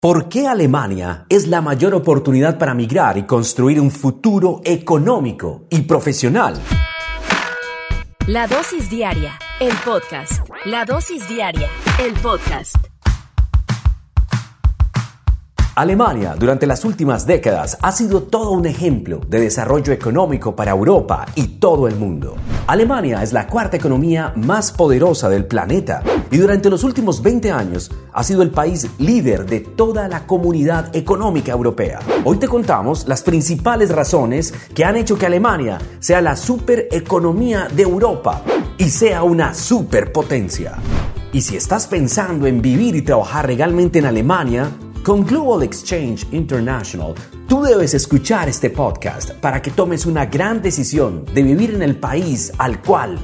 ¿Por qué Alemania es la mayor oportunidad para migrar y construir un futuro económico y profesional? La dosis diaria, el podcast. La dosis diaria, el podcast. Alemania durante las últimas décadas ha sido todo un ejemplo de desarrollo económico para Europa y todo el mundo. Alemania es la cuarta economía más poderosa del planeta y durante los últimos 20 años ha sido el país líder de toda la comunidad económica europea. Hoy te contamos las principales razones que han hecho que Alemania sea la supereconomía de Europa y sea una superpotencia. Y si estás pensando en vivir y trabajar legalmente en Alemania, con Global Exchange International, tú debes escuchar este podcast para que tomes una gran decisión de vivir en el país al cual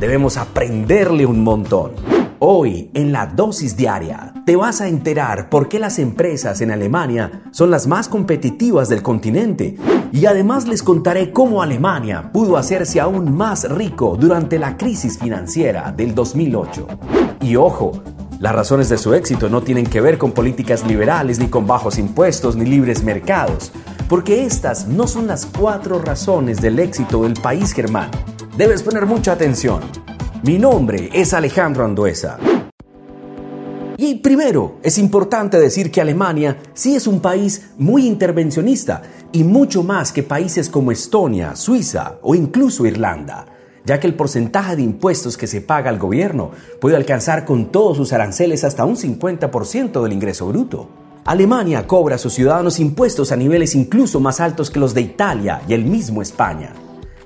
debemos aprenderle un montón. Hoy, en la dosis diaria, te vas a enterar por qué las empresas en Alemania son las más competitivas del continente y además les contaré cómo Alemania pudo hacerse aún más rico durante la crisis financiera del 2008. Y ojo, las razones de su éxito no tienen que ver con políticas liberales, ni con bajos impuestos, ni libres mercados, porque estas no son las cuatro razones del éxito del país germano. Debes poner mucha atención. Mi nombre es Alejandro Anduesa. Y primero, es importante decir que Alemania sí es un país muy intervencionista y mucho más que países como Estonia, Suiza o incluso Irlanda ya que el porcentaje de impuestos que se paga al gobierno puede alcanzar con todos sus aranceles hasta un 50% del ingreso bruto. Alemania cobra a sus ciudadanos impuestos a niveles incluso más altos que los de Italia y el mismo España.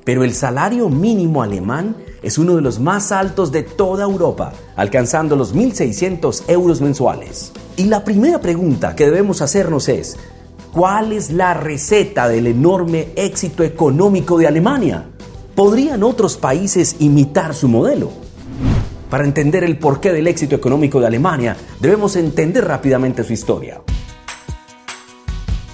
Pero el salario mínimo alemán es uno de los más altos de toda Europa, alcanzando los 1.600 euros mensuales. Y la primera pregunta que debemos hacernos es, ¿cuál es la receta del enorme éxito económico de Alemania? ¿Podrían otros países imitar su modelo? Para entender el porqué del éxito económico de Alemania, debemos entender rápidamente su historia.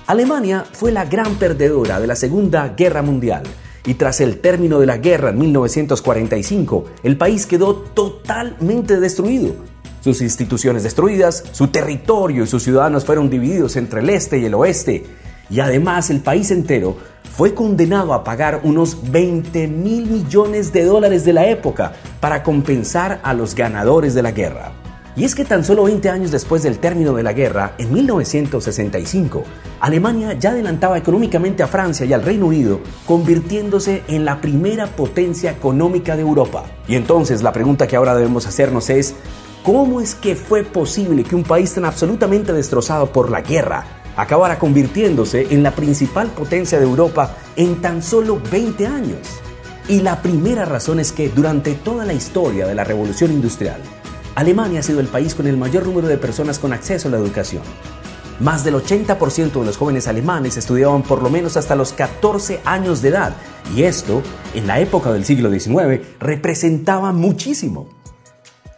Alemania fue la gran perdedora de la Segunda Guerra Mundial y tras el término de la guerra en 1945, el país quedó totalmente destruido. Sus instituciones destruidas, su territorio y sus ciudadanos fueron divididos entre el este y el oeste, y además el país entero fue condenado a pagar unos 20 mil millones de dólares de la época para compensar a los ganadores de la guerra. Y es que tan solo 20 años después del término de la guerra, en 1965, Alemania ya adelantaba económicamente a Francia y al Reino Unido, convirtiéndose en la primera potencia económica de Europa. Y entonces la pregunta que ahora debemos hacernos es, ¿cómo es que fue posible que un país tan absolutamente destrozado por la guerra acabara convirtiéndose en la principal potencia de Europa en tan solo 20 años? Y la primera razón es que durante toda la historia de la revolución industrial, Alemania ha sido el país con el mayor número de personas con acceso a la educación. Más del 80% de los jóvenes alemanes estudiaban por lo menos hasta los 14 años de edad, y esto, en la época del siglo XIX, representaba muchísimo.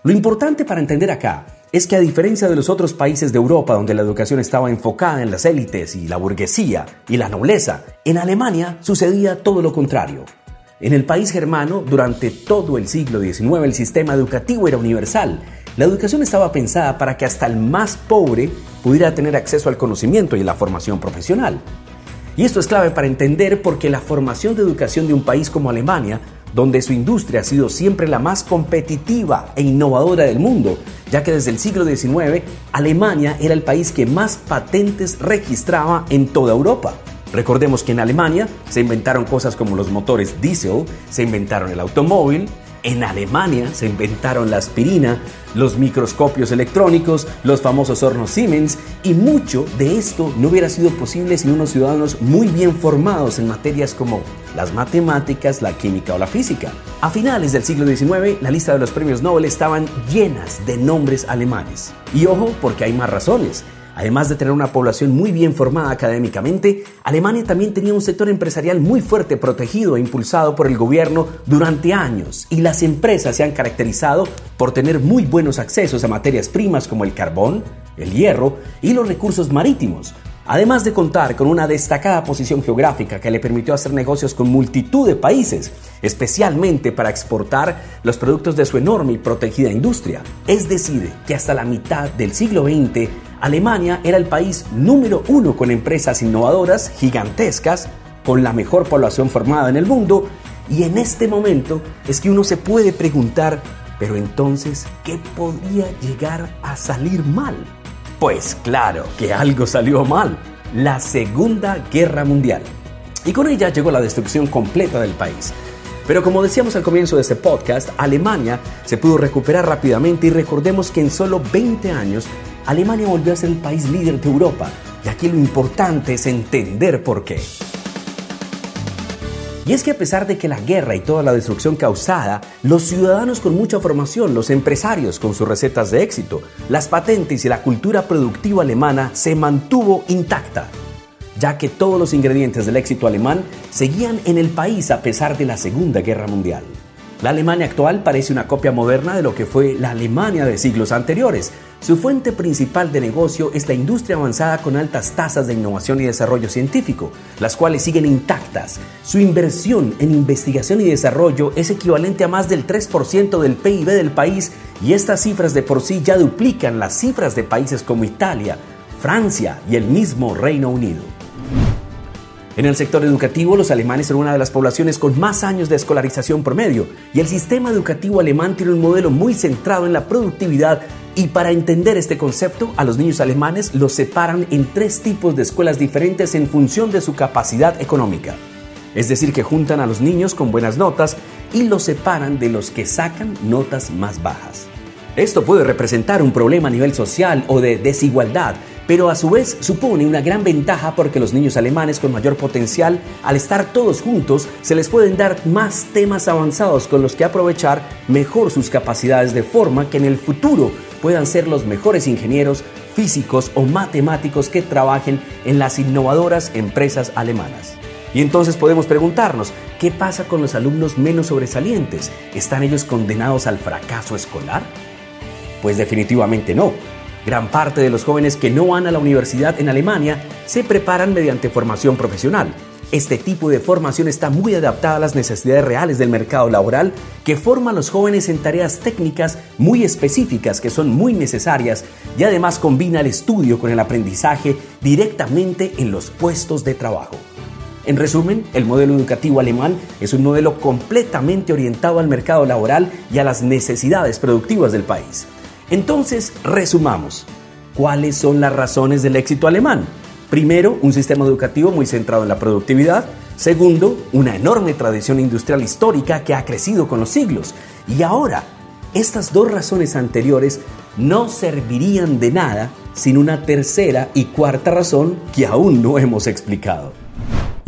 Lo importante para entender acá es que a diferencia de los otros países de Europa donde la educación estaba enfocada en las élites y la burguesía y la nobleza, en Alemania sucedía todo lo contrario. En el país germano, durante todo el siglo XIX, el sistema educativo era universal. La educación estaba pensada para que hasta el más pobre pudiera tener acceso al conocimiento y la formación profesional. Y esto es clave para entender por qué la formación de educación de un país como Alemania donde su industria ha sido siempre la más competitiva e innovadora del mundo, ya que desde el siglo XIX Alemania era el país que más patentes registraba en toda Europa. Recordemos que en Alemania se inventaron cosas como los motores diésel, se inventaron el automóvil, en Alemania se inventaron la aspirina, los microscopios electrónicos, los famosos hornos Siemens y mucho de esto no hubiera sido posible sin unos ciudadanos muy bien formados en materias como las matemáticas, la química o la física. A finales del siglo XIX, la lista de los premios Nobel estaban llenas de nombres alemanes. Y ojo, porque hay más razones. Además de tener una población muy bien formada académicamente, Alemania también tenía un sector empresarial muy fuerte, protegido e impulsado por el gobierno durante años, y las empresas se han caracterizado por tener muy buenos accesos a materias primas como el carbón, el hierro y los recursos marítimos, además de contar con una destacada posición geográfica que le permitió hacer negocios con multitud de países, especialmente para exportar los productos de su enorme y protegida industria. Es decir, que hasta la mitad del siglo XX, Alemania era el país número uno con empresas innovadoras gigantescas, con la mejor población formada en el mundo, y en este momento es que uno se puede preguntar, pero entonces, ¿qué podría llegar a salir mal? Pues claro que algo salió mal, la Segunda Guerra Mundial. Y con ella llegó la destrucción completa del país. Pero como decíamos al comienzo de este podcast, Alemania se pudo recuperar rápidamente y recordemos que en solo 20 años Alemania volvió a ser el país líder de Europa. Y aquí lo importante es entender por qué. Y es que a pesar de que la guerra y toda la destrucción causada, los ciudadanos con mucha formación, los empresarios con sus recetas de éxito, las patentes y la cultura productiva alemana se mantuvo intacta, ya que todos los ingredientes del éxito alemán seguían en el país a pesar de la Segunda Guerra Mundial. La Alemania actual parece una copia moderna de lo que fue la Alemania de siglos anteriores. Su fuente principal de negocio es la industria avanzada con altas tasas de innovación y desarrollo científico, las cuales siguen intactas. Su inversión en investigación y desarrollo es equivalente a más del 3% del PIB del país y estas cifras de por sí ya duplican las cifras de países como Italia, Francia y el mismo Reino Unido. En el sector educativo, los alemanes son una de las poblaciones con más años de escolarización promedio y el sistema educativo alemán tiene un modelo muy centrado en la productividad y para entender este concepto, a los niños alemanes los separan en tres tipos de escuelas diferentes en función de su capacidad económica. Es decir, que juntan a los niños con buenas notas y los separan de los que sacan notas más bajas. Esto puede representar un problema a nivel social o de desigualdad, pero a su vez supone una gran ventaja porque los niños alemanes con mayor potencial, al estar todos juntos, se les pueden dar más temas avanzados con los que aprovechar mejor sus capacidades de forma que en el futuro puedan ser los mejores ingenieros, físicos o matemáticos que trabajen en las innovadoras empresas alemanas. Y entonces podemos preguntarnos, ¿qué pasa con los alumnos menos sobresalientes? ¿Están ellos condenados al fracaso escolar? Pues definitivamente no. Gran parte de los jóvenes que no van a la universidad en Alemania se preparan mediante formación profesional. Este tipo de formación está muy adaptada a las necesidades reales del mercado laboral que forma a los jóvenes en tareas técnicas muy específicas que son muy necesarias y además combina el estudio con el aprendizaje directamente en los puestos de trabajo. En resumen, el modelo educativo alemán es un modelo completamente orientado al mercado laboral y a las necesidades productivas del país. Entonces, resumamos. ¿Cuáles son las razones del éxito alemán? Primero, un sistema educativo muy centrado en la productividad. Segundo, una enorme tradición industrial histórica que ha crecido con los siglos. Y ahora, estas dos razones anteriores no servirían de nada sin una tercera y cuarta razón que aún no hemos explicado.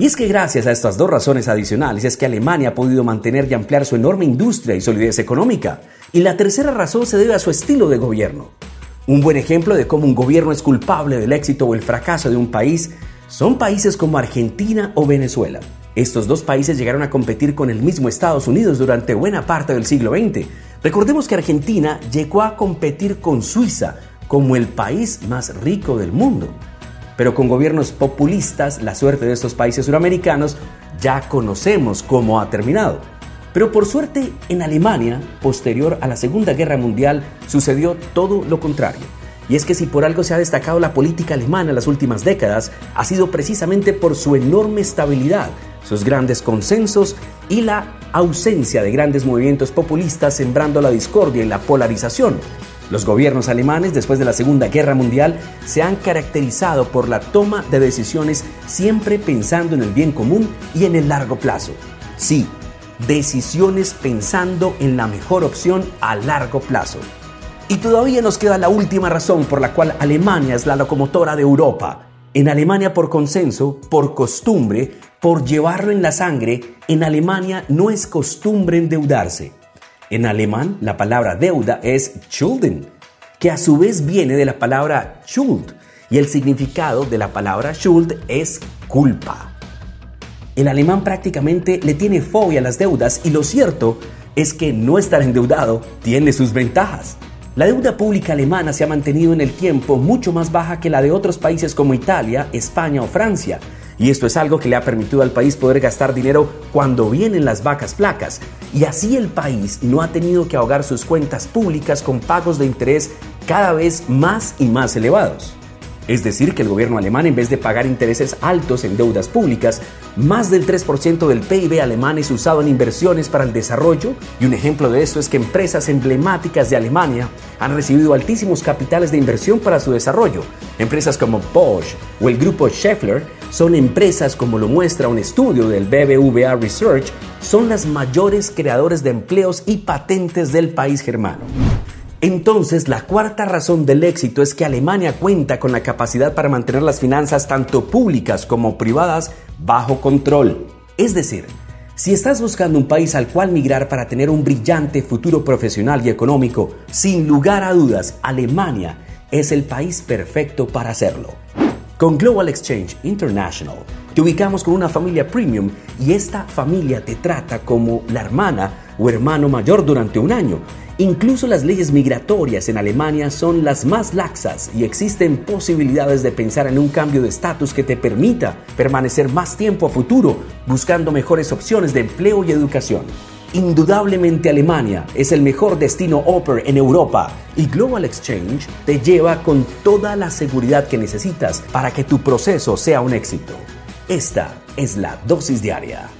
Y es que gracias a estas dos razones adicionales es que Alemania ha podido mantener y ampliar su enorme industria y solidez económica. Y la tercera razón se debe a su estilo de gobierno. Un buen ejemplo de cómo un gobierno es culpable del éxito o el fracaso de un país son países como Argentina o Venezuela. Estos dos países llegaron a competir con el mismo Estados Unidos durante buena parte del siglo XX, Recordemos que Argentina llegó a competir con Suiza como el país más rico del mundo. Pero con gobiernos populistas, la suerte de estos países suramericanos ya conocemos cómo ha terminado. Pero por suerte, en Alemania, posterior a la Segunda Guerra Mundial, sucedió todo lo contrario. Y es que si por algo se ha destacado la política alemana en las últimas décadas, ha sido precisamente por su enorme estabilidad, sus grandes consensos y la ausencia de grandes movimientos populistas sembrando la discordia y la polarización. Los gobiernos alemanes después de la Segunda Guerra Mundial se han caracterizado por la toma de decisiones siempre pensando en el bien común y en el largo plazo. Sí, decisiones pensando en la mejor opción a largo plazo. Y todavía nos queda la última razón por la cual Alemania es la locomotora de Europa. En Alemania por consenso, por costumbre, por llevarlo en la sangre, en Alemania no es costumbre endeudarse. En alemán la palabra deuda es Schulden, que a su vez viene de la palabra Schuld, y el significado de la palabra Schuld es culpa. El alemán prácticamente le tiene fobia a las deudas y lo cierto es que no estar endeudado tiene sus ventajas. La deuda pública alemana se ha mantenido en el tiempo mucho más baja que la de otros países como Italia, España o Francia, y esto es algo que le ha permitido al país poder gastar dinero cuando vienen las vacas flacas, y así el país no ha tenido que ahogar sus cuentas públicas con pagos de interés cada vez más y más elevados. Es decir, que el gobierno alemán, en vez de pagar intereses altos en deudas públicas, más del 3% del PIB alemán es usado en inversiones para el desarrollo y un ejemplo de esto es que empresas emblemáticas de Alemania han recibido altísimos capitales de inversión para su desarrollo. Empresas como Bosch o el grupo Schaeffler son empresas, como lo muestra un estudio del BBVA Research, son las mayores creadores de empleos y patentes del país germano. Entonces, la cuarta razón del éxito es que Alemania cuenta con la capacidad para mantener las finanzas tanto públicas como privadas bajo control. Es decir, si estás buscando un país al cual migrar para tener un brillante futuro profesional y económico, sin lugar a dudas, Alemania es el país perfecto para hacerlo. Con Global Exchange International, te ubicamos con una familia premium y esta familia te trata como la hermana o hermano mayor durante un año Incluso las leyes migratorias en Alemania son las más laxas y existen posibilidades de pensar en un cambio de estatus que te permita permanecer más tiempo a futuro buscando mejores opciones de empleo y educación. Indudablemente Alemania es el mejor destino Oper en Europa y Global Exchange te lleva con toda la seguridad que necesitas para que tu proceso sea un éxito. Esta es la dosis diaria.